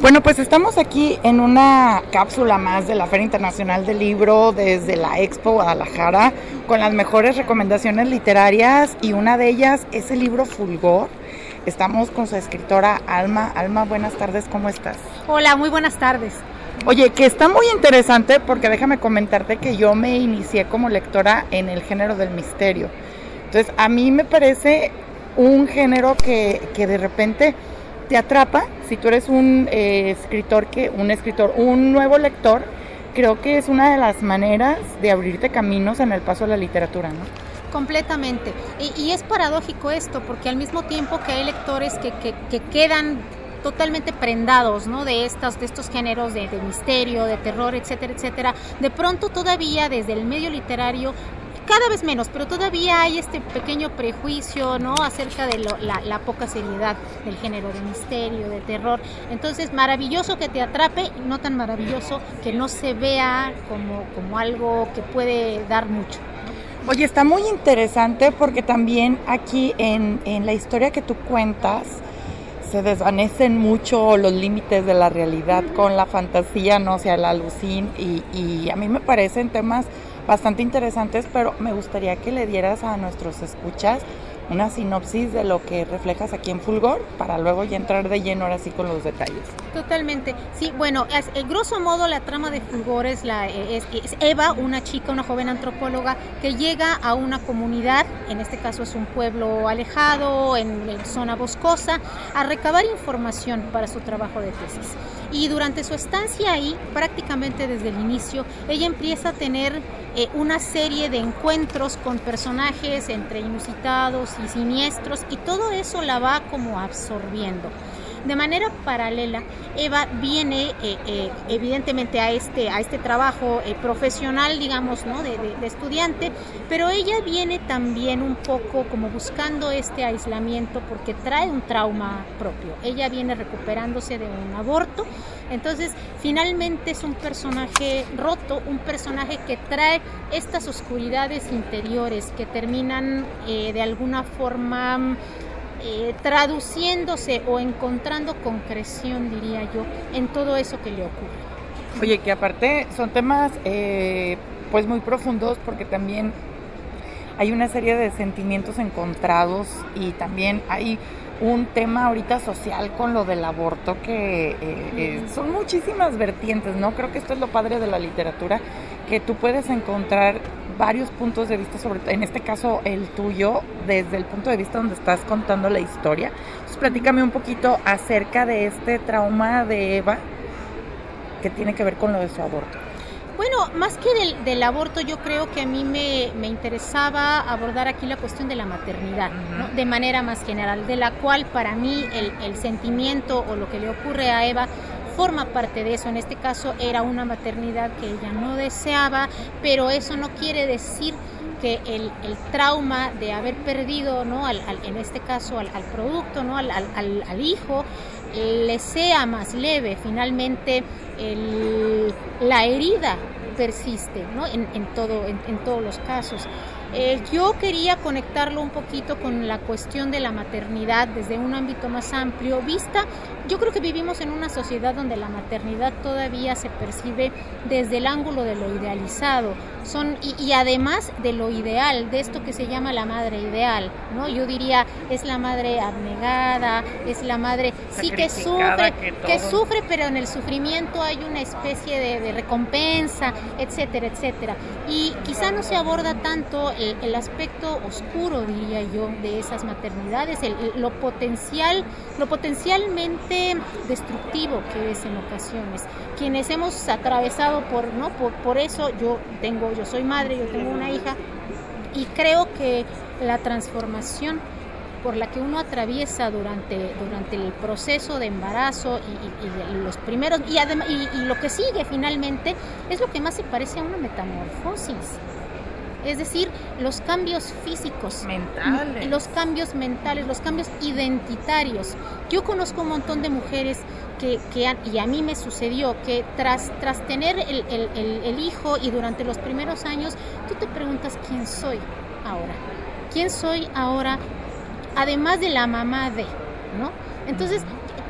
Bueno, pues estamos aquí en una cápsula más de la Feria Internacional del Libro desde la Expo Guadalajara con las mejores recomendaciones literarias y una de ellas es el libro Fulgor. Estamos con su escritora Alma. Alma, buenas tardes, ¿cómo estás? Hola, muy buenas tardes. Oye, que está muy interesante porque déjame comentarte que yo me inicié como lectora en el género del misterio. Entonces, a mí me parece un género que, que de repente te atrapa, si tú eres un eh, escritor que, un escritor, un nuevo lector, creo que es una de las maneras de abrirte caminos en el paso de la literatura, ¿no? Completamente. Y, es paradójico esto, porque al mismo tiempo que hay lectores que, que, quedan totalmente prendados ¿no? de, estas, de estos géneros de, de, misterio, de terror, etcétera, etcétera. De pronto todavía desde el medio literario cada vez menos, pero todavía hay este pequeño prejuicio, ¿no? Acerca de la, poca seriedad del género de misterio, de terror. Entonces, maravilloso que te atrape, no tan maravilloso que no se vea como, como algo que puede dar mucho. Oye, está muy interesante porque también aquí en, en la historia que tú cuentas, se desvanecen mucho los límites de la realidad con la fantasía, no o sea, la alucin y, y a mí me parecen temas bastante interesantes, pero me gustaría que le dieras a nuestros escuchas una sinopsis de lo que reflejas aquí en Fulgor para luego ya entrar de lleno ahora sí con los detalles. Totalmente. Sí, bueno, el grosso modo la trama de Fulgor es, la, es, Eva, una chica, una joven antropóloga que llega a una comunidad, en este caso es un pueblo alejado, en, en zona boscosa, a recabar información para su trabajo de tesis. Y durante su estancia ahí, prácticamente desde el inicio, ella empieza a tener eh, una serie de encuentros con personajes entre inusitados y siniestros y todo eso la va como absorbiendo. De manera paralela, Eva viene eh, eh, evidentemente a este, a este trabajo eh, profesional, digamos, ¿no? De, estudiante, pero ella viene también un poco como buscando este aislamiento porque trae un trauma propio. Ella viene recuperándose de un aborto, entonces finalmente es un personaje roto, un personaje que trae estas oscuridades interiores que terminan de alguna forma eh, traduciéndose o encontrando concreción, diría yo, en todo eso que le ocurre. Oye, que aparte son temas eh, pues muy profundos porque también hay una serie de sentimientos encontrados y también hay un tema ahorita social con lo del aborto que eh, son muchísimas vertientes, ¿no? Creo que esto es lo padre de la literatura, que tú puedes encontrar varios puntos de vista, sobre en este caso el tuyo, desde el punto de vista donde estás contando la historia. Entonces, platícame un poquito acerca de este trauma de Eva que tiene que ver con lo de su aborto. Bueno, más que del, aborto, yo creo que a mí me, interesaba abordar aquí la cuestión de la maternidad, de manera más general, de la cual para mí el, el sentimiento o lo que le ocurre a Eva forma parte de eso. En este caso era una maternidad que ella no deseaba, pero eso no quiere decir que el, trauma de haber perdido, ¿no? Al, en este caso al, producto, ¿no? Al, hijo, le sea más leve. Finalmente la herida persiste ¿no? en todo, en todos los casos. Eh, yo quería conectarlo un poquito con la cuestión de la maternidad desde un ámbito más amplio, vista, yo creo que vivimos en una sociedad donde la maternidad todavía se percibe desde el ángulo de lo idealizado, son y, además de lo ideal, de esto que se llama la madre ideal, ¿no? Yo diría es la madre abnegada, es la madre sí que sufre, que, sufre, pero en el sufrimiento hay una especie de, de recompensa, etcétera, etcétera. Y quizá no se aborda tanto el, aspecto oscuro, diría yo, de esas maternidades, lo potencial, lo potencialmente destructivo que es en ocasiones. Quienes hemos atravesado por, ¿no? Por, por eso yo tengo, yo soy madre, yo tengo una hija, y creo que la transformación por la que uno atraviesa durante, durante el proceso de embarazo y, los primeros y, y, lo que sigue finalmente es lo que más se parece a una metamorfosis es decir, los cambios físicos, mentales, los cambios mentales, los cambios identitarios. Yo conozco un montón de mujeres que, que y a mí me sucedió, que tras, tras tener el, el hijo y durante los primeros años, tú te preguntas quién soy ahora, quién soy ahora, además de la mamá de, ¿no? Entonces,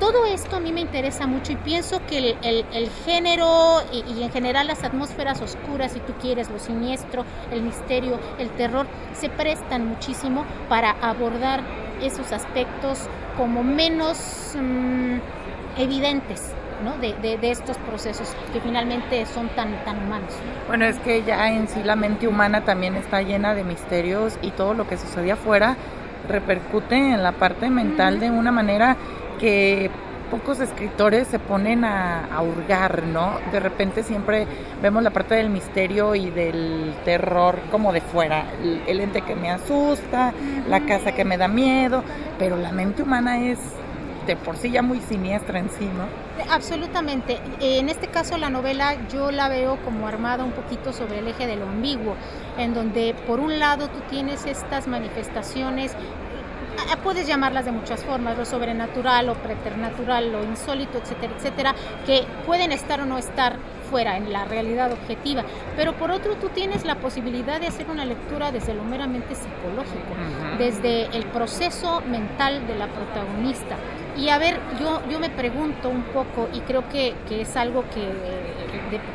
todo esto a mí me interesa mucho y pienso que el, género y, en general las atmósferas oscuras, si tú quieres, lo siniestro, el misterio, el terror, se prestan muchísimo para abordar esos aspectos como menos mm, evidentes. ¿no? De, de, estos procesos que finalmente son tan, tan humanos. Bueno, es que ya en sí la mente humana también está llena de misterios y todo lo que sucede afuera repercute en la parte mental de una manera que pocos escritores se ponen a, hurgar, ¿no? De repente siempre vemos la parte del misterio y del terror como de fuera, el, ente que me asusta, la casa que me da miedo, pero la mente humana es de por sí ya muy siniestra en sí, ¿no? Absolutamente. En este caso la novela yo la veo como armada un poquito sobre el eje de lo ambiguo, en donde por un lado tú tienes estas manifestaciones puedes llamarlas de muchas formas, lo sobrenatural, lo preternatural, lo insólito, etcétera, etcétera, que pueden estar o no estar fuera en la realidad objetiva, pero por otro tú tienes la posibilidad de hacer una lectura desde lo meramente psicológico, desde el proceso mental de la protagonista. Y a ver, yo, yo me pregunto un poco, y creo que, que es algo que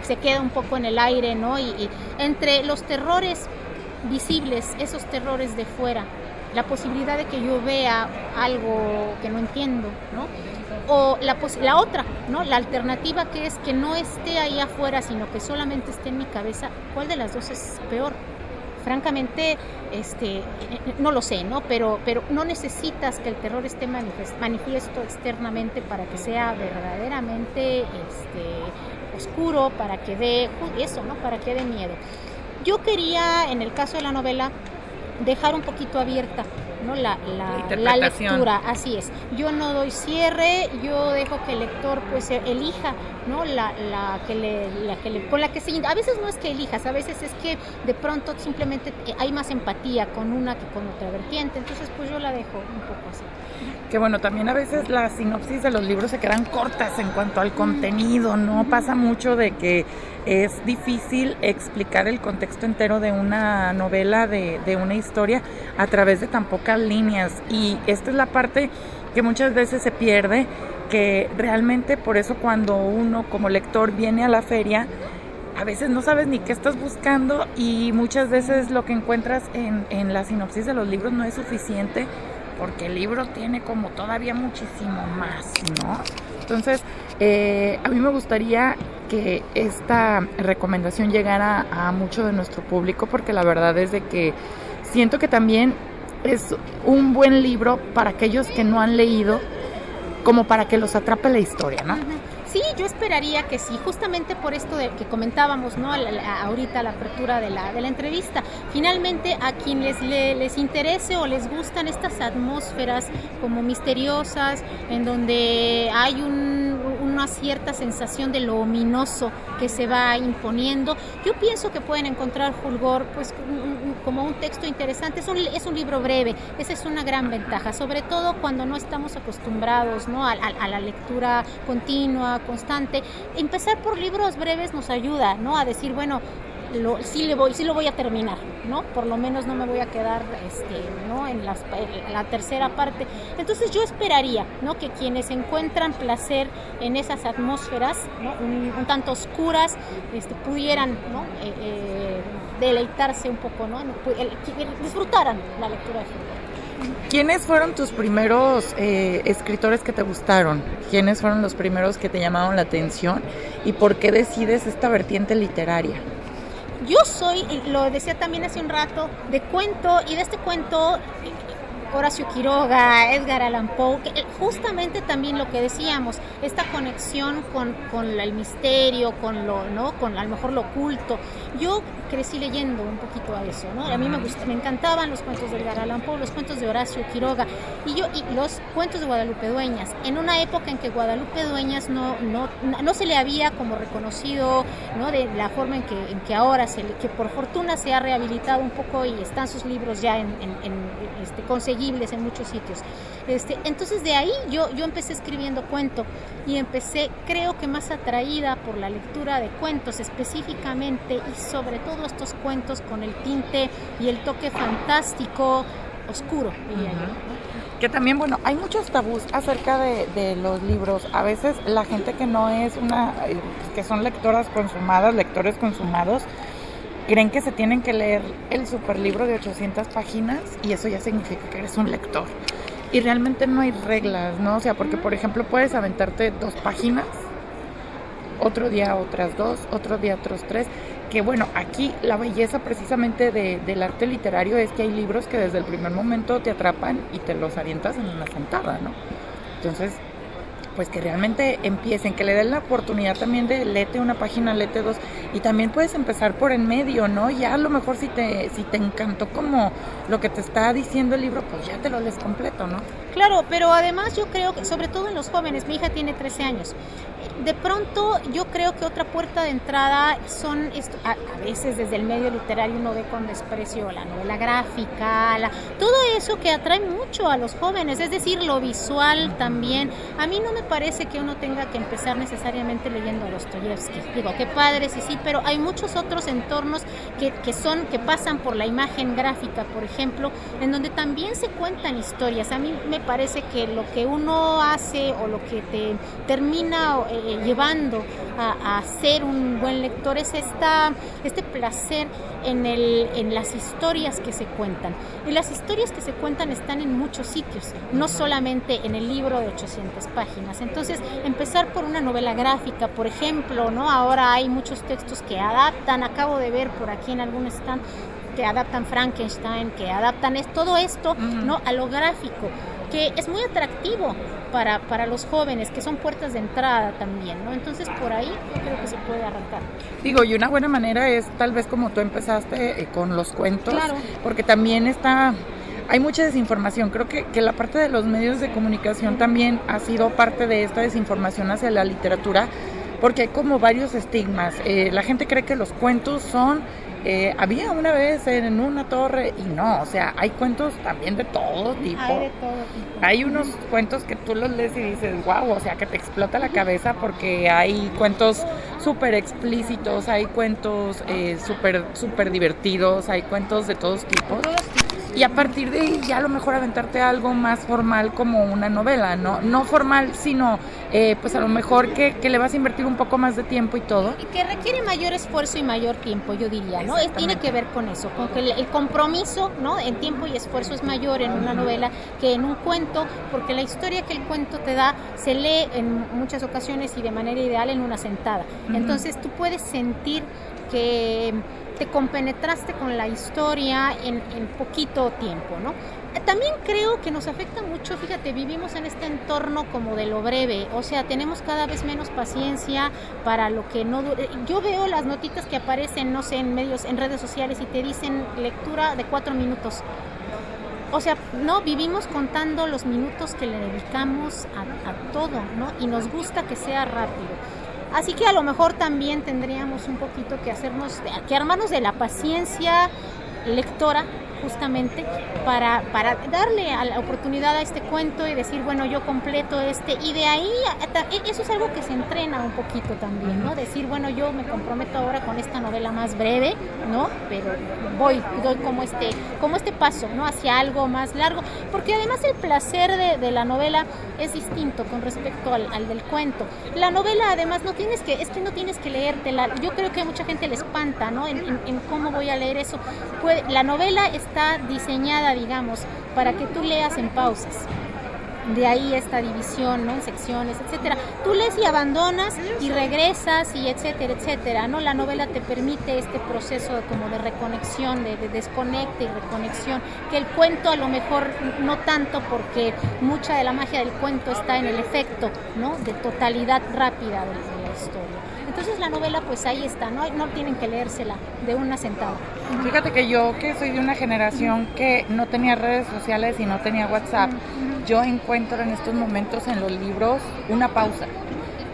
se queda un poco en el aire, ¿no? y entre los terrores visibles, esos terrores de fuera, la posibilidad de que yo vea algo que no entiendo, ¿no? O la, la otra, ¿no? La alternativa que es que no esté ahí afuera, sino que solamente esté en mi cabeza, ¿cuál de las dos es peor? Francamente, este, no lo sé, ¿no? Pero, pero no necesitas que el terror esté manifiesto externamente para que sea verdaderamente este, oscuro, para que dé eso, ¿no? Para que dé miedo. Yo quería, en el caso de la novela, dejar un poquito abierta ¿no? la, la, lectura, así es. Yo no doy cierre, yo dejo que el lector pues elija ¿no? la, la, que le, la que le, con la que se... A veces no es que elijas, a veces es que de pronto simplemente hay más empatía con una que con otra vertiente, entonces pues yo la dejo un poco así. Que bueno, también a veces las sinopsis de los libros se quedan cortas en cuanto al contenido, ¿no? Pasa mucho de que es difícil explicar el contexto entero de una novela, de, de una historia, a través de tan pocas líneas. Y esta es la parte que muchas veces se pierde, que realmente por eso cuando uno como lector viene a la feria, a veces no sabes ni qué estás buscando y muchas veces lo que encuentras en, en la sinopsis de los libros no es suficiente porque el libro tiene como todavía muchísimo más, ¿no? Entonces, eh, a mí me gustaría que esta recomendación llegara a mucho de nuestro público porque la verdad es de que siento que también es un buen libro para aquellos que no han leído, como para que los atrape la historia, ¿no? Sí, yo esperaría que sí, justamente por esto de que comentábamos, ¿no? ahorita la apertura de la, de la entrevista. Finalmente, a quienes les, les interese o les gustan estas atmósferas como misteriosas, en donde hay un, una cierta sensación de lo ominoso que se va imponiendo, yo pienso que pueden encontrar Fulgor, pues como un texto interesante. Es un, libro breve, esa es una gran ventaja, sobre todo cuando no estamos acostumbrados ¿no? a, a la lectura continua, constante. Empezar por libros breves nos ayuda, ¿no? A decir, bueno, lo, sí, le voy, sí lo voy a terminar, ¿no? Por lo menos no me voy a quedar este, ¿no? en, la tercera parte. Entonces yo esperaría ¿no? que quienes encuentran placer en esas atmósferas ¿no? un, tanto oscuras este, pudieran ¿no? Eh, eh, deleitarse un poco, ¿no? disfrutaran la lectura de ¿Quiénes fueron tus primeros eh, escritores que te gustaron? ¿Quiénes fueron los primeros que te llamaron la atención? ¿Y por qué decides esta vertiente literaria? Yo soy, lo decía también hace un rato, de cuento y de este cuento Horacio Quiroga, Edgar Allan Poe, eh, justamente también lo que decíamos, esta conexión con, con, el misterio, con lo, ¿no? Con a lo mejor lo oculto. Yo crecí leyendo un poquito a eso, ¿no? A mí me gusta, me encantaban los cuentos de Edgar Allan Poe, los cuentos de Horacio Quiroga y yo y los cuentos de Guadalupe Dueñas. En una época en que Guadalupe Dueñas no, no, no se le había como reconocido, ¿no? De la forma en que, en que ahora se que por fortuna se ha rehabilitado un poco y están sus libros ya en, en, en este, conseguidos en muchos sitios. Este, entonces de ahí yo, yo empecé escribiendo cuento y empecé creo que más atraída por la lectura de cuentos específicamente y sobre todo estos cuentos con el tinte y el toque fantástico oscuro, diría yo. Que también, bueno, hay muchos tabús acerca de, de los libros. A veces la gente que no es una, eh, que son lectoras consumadas, lectores consumados, creen que se tienen que leer el superlibro de 800 páginas y eso ya significa que eres un lector. Y realmente no hay reglas, ¿no? O sea, porque por ejemplo puedes aventarte dos páginas, otro día otras dos, otro día otros tres, que bueno, aquí la belleza precisamente de, del arte literario es que hay libros que desde el primer momento te atrapan y te los avientas en una sentada, ¿no? Entonces, pues que realmente empiecen, que le den la oportunidad también de lete una página, lete dos, y también puedes empezar por en medio, ¿no? Ya a lo mejor si te, si te encantó como lo que te está diciendo el libro, pues ya te lo lees completo, ¿no? Claro, pero además yo creo que, sobre todo en los jóvenes, mi hija tiene 13 años, de pronto yo creo que otra puerta de entrada son, a, veces desde el medio literario uno ve con desprecio la novela gráfica, la, todo eso que atrae mucho a los jóvenes, es decir, lo visual también. A mí no me parece que uno tenga que empezar necesariamente leyendo a Dostoyevsky. Digo, qué padre, sí, sí, pero hay muchos otros entornos que, que son, que pasan por la imagen gráfica, por ejemplo, en donde también se cuentan historias. A mí me parece que lo que uno hace o lo que te termina eh, llevando a, a, ser un buen lector es esta, este placer en, el, en las historias que se cuentan. Y las historias que se cuentan están en muchos sitios, no solamente en el libro de 800 páginas. Entonces, empezar por una novela gráfica, por ejemplo, ¿no? Ahora hay muchos textos que adaptan, acabo de ver por aquí en algún stand que adaptan Frankenstein, que adaptan es, todo esto, ¿no? A lo gráfico que es muy atractivo para, para los jóvenes, que son puertas de entrada también, ¿no? Entonces por ahí yo creo que se puede arrancar. Digo, y una buena manera es tal vez como tú empezaste eh, con los cuentos, Claro. porque también está... Hay mucha desinformación. Creo que, que la parte de los medios de comunicación también ha sido parte de esta desinformación hacia la literatura, porque hay como varios estigmas. Eh, la gente cree que los cuentos son eh, había una vez en una torre y no, o sea, hay cuentos también de todo tipo. Hay de todo tipo. Hay unos cuentos que tú los lees y dices, wow, o sea, que te explota la cabeza porque hay cuentos súper explícitos, hay cuentos eh, súper súper divertidos, hay cuentos de todos tipos. Todos tipos. Y a partir de ahí ya a lo mejor aventarte algo más formal como una novela, ¿no? No formal, sino eh, pues a lo mejor que, que, le vas a invertir un poco más de tiempo y todo. Y que requiere mayor esfuerzo y mayor tiempo, yo diría, ¿no? Es, tiene que ver con eso, con que el, el, compromiso, ¿no? En tiempo y esfuerzo es mayor en una novela que en un cuento, porque la historia que el cuento te da se lee en muchas ocasiones y de manera ideal en una sentada. Uh -huh. Entonces tú puedes sentir que te compenetraste con la historia en, en, poquito tiempo, ¿no? También creo que nos afecta mucho, fíjate, vivimos en este entorno como de lo breve, o sea, tenemos cada vez menos paciencia para lo que no dure. Yo veo las notitas que aparecen, no sé, en medios, en redes sociales y te dicen lectura de cuatro minutos. O sea, no, vivimos contando los minutos que le dedicamos a, a todo, ¿no? Y nos gusta que sea rápido. Así que a lo mejor también tendríamos un poquito que hacernos, que armarnos de la paciencia lectora justamente para, para darle a la oportunidad a este cuento y decir, bueno, yo completo este, y de ahí, e, eso es algo que se entrena un poquito también, ¿no? Decir, bueno, yo me comprometo ahora con esta novela más breve, ¿no? Pero voy, doy como este, como este paso, ¿no? Hacia algo más largo, porque además el placer de, de la novela es distinto con respecto al, al, del cuento. La novela además no tienes que, es que no tienes que leértela, yo creo que a mucha gente le espanta, ¿no? En, en, en cómo voy a leer eso. Puede, la novela es está diseñada, digamos, para que tú leas en pausas. De ahí esta división, ¿no? En secciones, etcétera. Tú lees y abandonas y regresas y etcétera, etcétera, ¿no? La novela te permite este proceso como de reconexión, de, de, desconecte y reconexión, que el cuento a lo mejor no tanto porque mucha de la magia del cuento está en el efecto, ¿no? De totalidad rápida de la historia. Entonces la novela pues ahí está, no, no tienen que leérsela de una sentada. Fíjate que yo que soy de una generación que no tenía redes sociales y no tenía WhatsApp, uh -huh. yo encuentro en estos momentos en los libros una pausa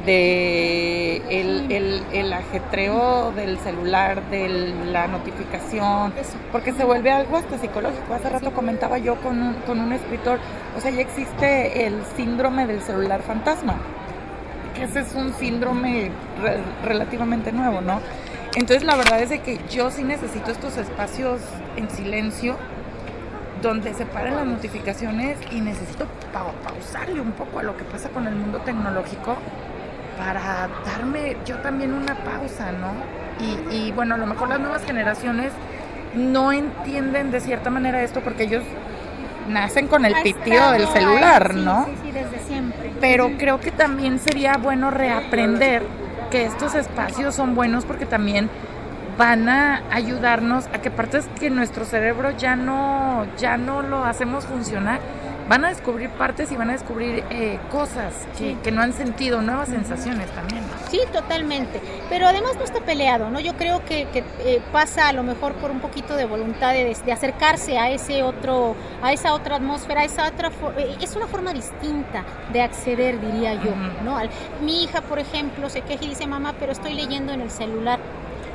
de el, el, el, ajetreo del celular, de la notificación, porque se vuelve algo hasta psicológico. Hace rato comentaba yo con un, con un escritor, o sea, ya existe el síndrome del celular fantasma que ese es un síndrome re relativamente nuevo, ¿no? Entonces la verdad es de que yo sí necesito estos espacios en silencio donde se paran las notificaciones y necesito pausarle un poco a lo que pasa con el mundo tecnológico para darme yo también una pausa, ¿no? Y, y bueno, a lo mejor las nuevas generaciones no entienden de cierta manera esto porque ellos nacen con el pitido del celular, ¿no? Sí, sí, desde siempre. Pero creo que también sería bueno reaprender que estos espacios son buenos porque también van a ayudarnos a que partes que nuestro cerebro ya no ya no lo hacemos funcionar van a descubrir partes y van a descubrir eh, cosas que, no han sentido, nuevas sensaciones también. Sí, totalmente. Pero además no está peleado, ¿no? Yo creo que, eh, pasa a lo mejor por un poquito de voluntad de, acercarse a ese otro, a esa otra atmósfera, a esa otra eh, es una forma distinta de acceder, diría yo, ¿no? mi hija, por ejemplo, se queja y dice, mamá, pero estoy leyendo en el celular.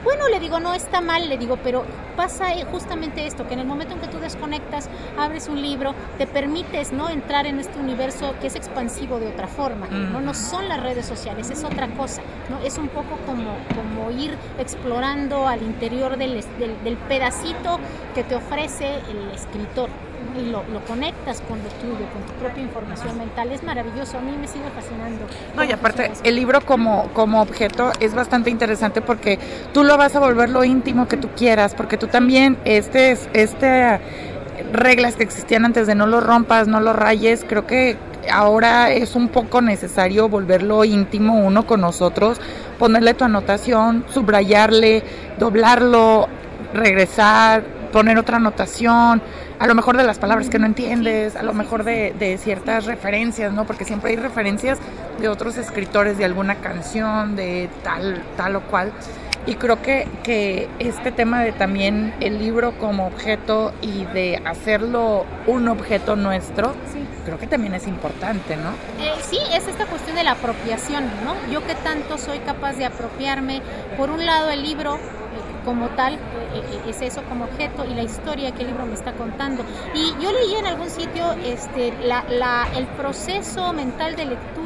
Bueno, le digo, no está mal, le digo, pero pasa eh, justamente esto, que en el momento en que tú desconectas, abres un libro, te permites no entrar en este universo que es expansivo de otra forma. No, no son las redes sociales, es otra cosa. ¿no? Es un poco como, como ir explorando al interior del, del pedacito que te ofrece el escritor y lo, conectas con lo tuyo, con tu propia información mental. Es maravilloso, a mí me sigue fascinando. No, y aparte, el libro como, como objeto es bastante interesante porque tú lo vas a volver lo íntimo que tú quieras, porque tú también, este, este reglas que existían antes de no lo rompas, no lo rayes, creo que ahora es un poco necesario volverlo íntimo uno con nosotros, ponerle tu anotación, subrayarle, doblarlo, regresar, poner otra anotación, a lo mejor de las palabras que no entiendes, a lo mejor de, ciertas referencias, ¿no? Porque siempre hay referencias de otros escritores, de alguna canción, de tal, tal o cual. Y creo que, que este tema de también el libro como objeto y de hacerlo un objeto nuestro, creo que también es importante, ¿no? Eh, sí, es esta cuestión de la apropiación, ¿no? Yo que tanto soy capaz de apropiarme, por un lado el libro como tal, eh, eh, es eso como objeto y la historia que el libro me está contando. Y yo leí en algún sitio este, el proceso mental de lectura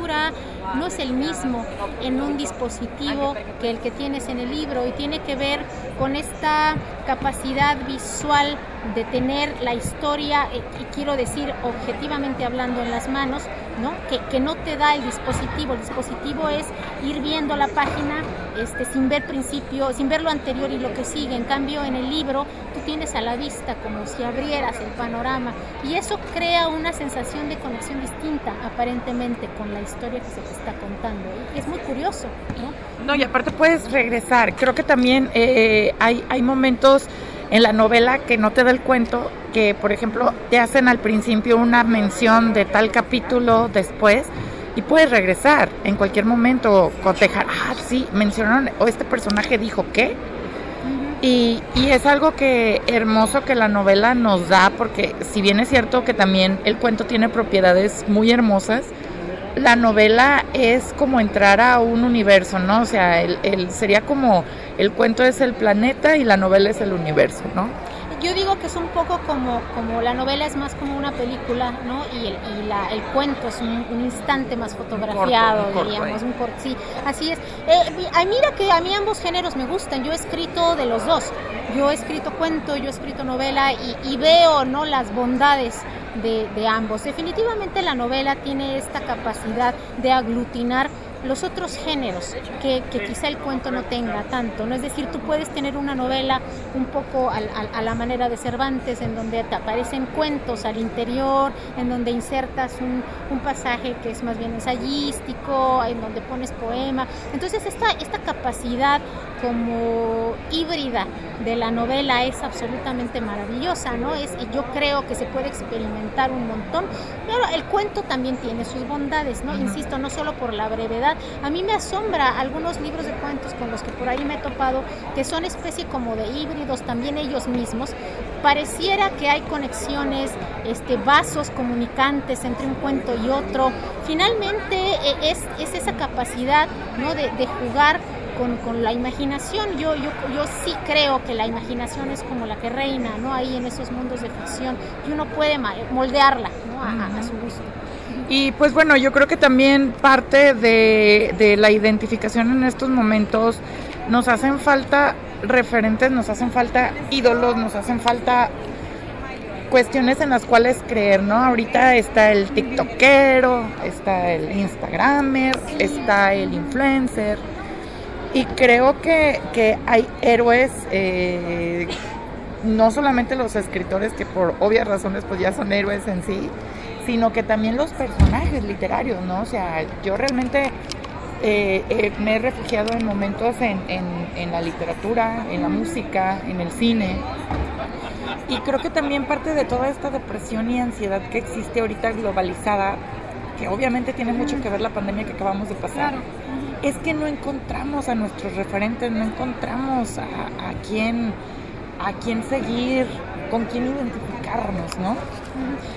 no es el mismo en un dispositivo que el que tienes en el libro y tiene que ver con esta capacidad visual de tener la historia, eh, y quiero decir objetivamente hablando en las manos, ¿no? Que, que, no te da el dispositivo. El dispositivo es ir viendo la página este, sin ver principio, sin ver lo anterior y lo que sigue. En cambio, en el libro tienes a la vista como si abrieras el panorama y eso crea una sensación de conexión distinta aparentemente con la historia que se te está contando. Y es muy curioso, ¿no? No, y aparte puedes regresar. Creo que también eh, hay, hay momentos en la novela que no te da el cuento, que por ejemplo te hacen al principio una mención de tal capítulo después y puedes regresar en cualquier momento, cotejar, ah, sí, mencionaron, o este personaje dijo qué. Y, y, es algo que hermoso que la novela nos da, porque si bien es cierto que también el cuento tiene propiedades muy hermosas, la novela es como entrar a un universo, ¿no? O sea, el, sería como el cuento es el planeta y la novela es el universo, ¿no? Que es un poco como, como la novela es más como una película, ¿no? Y el, y la, el cuento es un, instante más fotografiado, diríamos, un corto, sí, así es. Eh, mira que a mí ambos géneros me gustan, yo he escrito de los dos, yo he escrito cuento, yo he escrito novela y, y veo, ¿no? Las bondades de, ambos. Definitivamente la novela tiene esta capacidad de aglutinar los otros géneros que, quizá el cuento no tenga tanto. ¿no? Es decir, tú puedes tener una novela un poco a, la manera de Cervantes, en donde te aparecen cuentos al interior, en donde insertas un, pasaje que es más bien ensayístico, en donde pones poema. Entonces, esta, esta capacidad como híbrida de la novela es absolutamente maravillosa, ¿no? Es, yo creo que se puede experimentar un montón, pero el cuento también tiene sus bondades, ¿no? Insisto, no solo por la brevedad. A mí me asombra algunos libros de cuentos con los que por ahí me he topado, que son especie como de híbridos también ellos mismos. Pareciera que hay conexiones, este, vasos comunicantes entre un cuento y otro. Finalmente e, es, es esa capacidad, ¿no? de, de jugar con, la imaginación. Yo, yo, yo sí creo que la imaginación es como la que reina, ¿no? Ahí en esos mundos de ficción y uno puede moldearla, ¿no? A, su gusto. Y pues bueno, yo creo que también parte de, de la identificación en estos momentos nos hacen falta referentes, nos hacen falta ídolos, nos hacen falta cuestiones en las cuales creer, ¿no? Ahorita está el TikTokero, está el Instagramer, está el influencer. Y creo que, que hay héroes, eh, no solamente los escritores que por obvias razones pues ya son héroes en sí, sino que también los personajes literarios, ¿no? O sea, yo realmente eh, eh, me he refugiado en momentos en, en, la literatura, en la música, en el cine. Y creo que también parte de toda esta depresión y ansiedad que existe ahorita globalizada, que obviamente tiene mucho que ver la pandemia que acabamos de pasar, es que no encontramos a nuestros referentes, no encontramos a, quién, a quién seguir, con quién identificarnos, ¿no?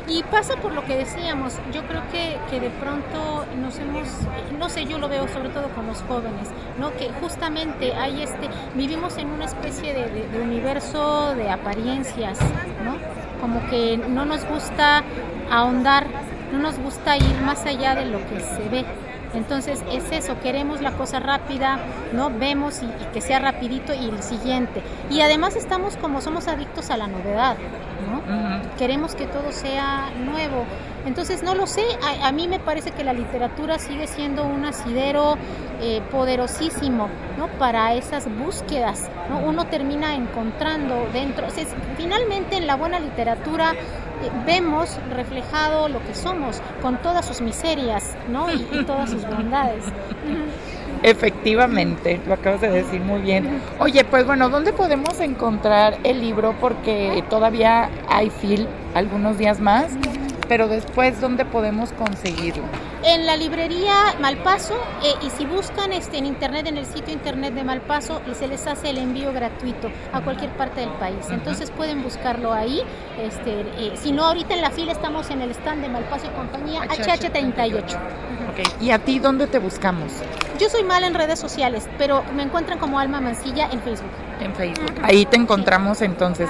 Y pasa por lo que decíamos, yo creo que, que, de pronto nos hemos, no sé, yo lo veo sobre todo con los jóvenes, ¿no? Que justamente hay este, vivimos en una especie de, de universo de apariencias, ¿no? Como que no nos gusta ahondar, no nos gusta ir más allá de lo que se ve. Entonces es eso, queremos la cosa rápida, ¿no? Vemos y, que sea rapidito y el siguiente. Y además estamos como somos adictos a la novedad, ¿no? Queremos que todo sea nuevo. Entonces no lo sé, a, mí me parece que la literatura sigue siendo un asidero eh, poderosísimo, ¿no? Para esas búsquedas, ¿no? Uno termina encontrando dentro, finalmente en la buena literatura vemos reflejado lo que somos, con todas sus miserias, ¿no? Y, todas sus bondades. Efectivamente, lo acabas de decir muy bien. Oye, pues bueno, ¿dónde podemos encontrar el libro? Porque todavía hay fil algunos días más pero después, ¿dónde podemos conseguirlo? En la librería Malpaso eh, y si buscan este, en internet, en el sitio internet de Malpaso, se les hace el envío gratuito a cualquier parte del país. Entonces pueden buscarlo ahí. Este, eh, si no, ahorita en la fila estamos en el stand de Malpaso y compañía HH38. Okay. ¿Y a ti dónde te buscamos? Yo soy mala en redes sociales, pero me encuentran como Alma Mancilla en Facebook. En Facebook. Ahí te encontramos entonces.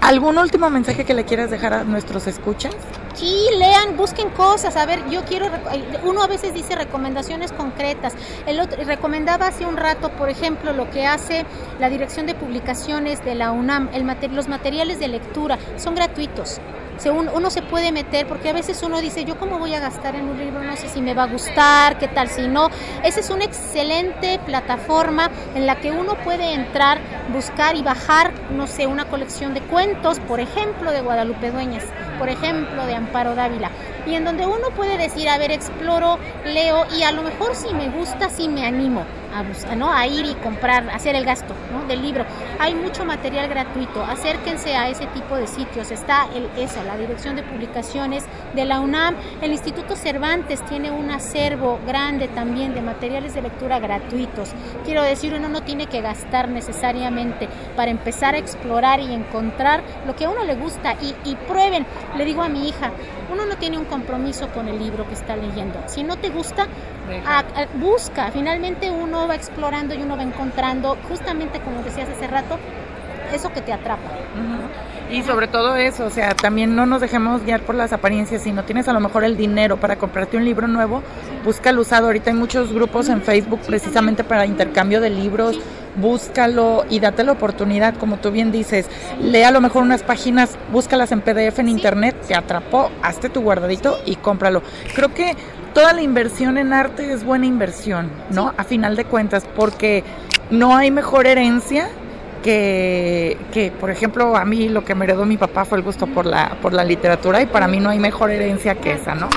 ¿Algún último mensaje que le quieras dejar a nuestros escuchas? Sí, lean, busquen cosas. A ver, yo quiero. Uno a veces dice recomendaciones concretas. El otro, recomendaba hace un rato, por ejemplo, lo que hace la Dirección de Publicaciones de la UNAM. El los materiales de lectura son gratuitos uno, se puede meter, porque a veces uno dice, yo cómo voy a gastar en un libro, no sé si me va a gustar, qué tal si no. Esa es una excelente plataforma en la que uno puede entrar, buscar y bajar, no sé, una colección de cuentos, por ejemplo, de Guadalupe Dueñas, por ejemplo, de Amparo Dávila, y en donde uno puede decir, a ver, exploro, leo y a lo mejor si me gusta, si me animo a, buscar, ¿no? a ir y comprar, hacer el gasto del libro. Hay mucho material gratuito, acérquense a ese tipo de sitios. Está el, eso, la Dirección de Publicaciones de la UNAM, el Instituto Cervantes tiene un acervo grande también de materiales de lectura gratuitos. Quiero decir, uno no tiene que gastar necesariamente para empezar a explorar y encontrar lo que a uno le gusta y prueben. Le digo a mi hija, uno no tiene un compromiso con el libro que está leyendo. Si no te gusta, busca. Finalmente uno va explorando y uno va encontrando, justamente como decías hace rato, eso que te atrapa. Y sobre todo eso, o sea, también no nos dejemos guiar por las apariencias. Si no tienes a lo mejor el dinero para comprarte un libro nuevo, busca el usado. Ahorita hay muchos grupos en Facebook precisamente para intercambio de libros. Búscalo y date la oportunidad, como tú bien dices. Lee a lo mejor unas páginas, búscalas en PDF en internet, te atrapó, hazte tu guardadito y cómpralo. Creo que toda la inversión en arte es buena inversión, ¿no? A final de cuentas, porque no hay mejor herencia que, que, por ejemplo, a mí lo que me heredó mi papá fue el gusto por la, por la literatura y para mí no hay mejor herencia que esa, ¿no?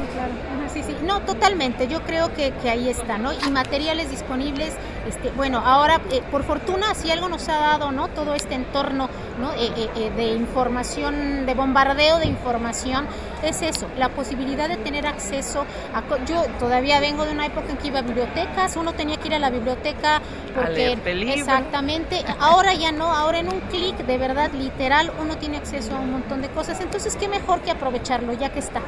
Sí, sí, no, totalmente, yo creo que, que ahí está, ¿no? Y materiales disponibles este, bueno, ahora, eh, por fortuna, si algo nos ha dado, ¿no? Todo este entorno, ¿no? Eh, eh, de información, de bombardeo de información, es eso, la posibilidad de tener acceso a... Yo todavía vengo de una época en que iba a bibliotecas, uno tenía que ir a la biblioteca porque... Exactamente, ahora ya no, ahora en un clic, de verdad, literal, uno tiene acceso a un montón de cosas, entonces qué mejor que aprovecharlo ya que está.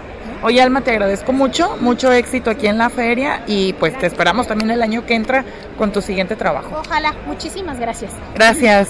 Oye, Alma, te agradezco mucho, mucho éxito aquí en la feria y pues te esperamos también el año que entra con tu siguiente trabajo. Ojalá, muchísimas gracias. Gracias.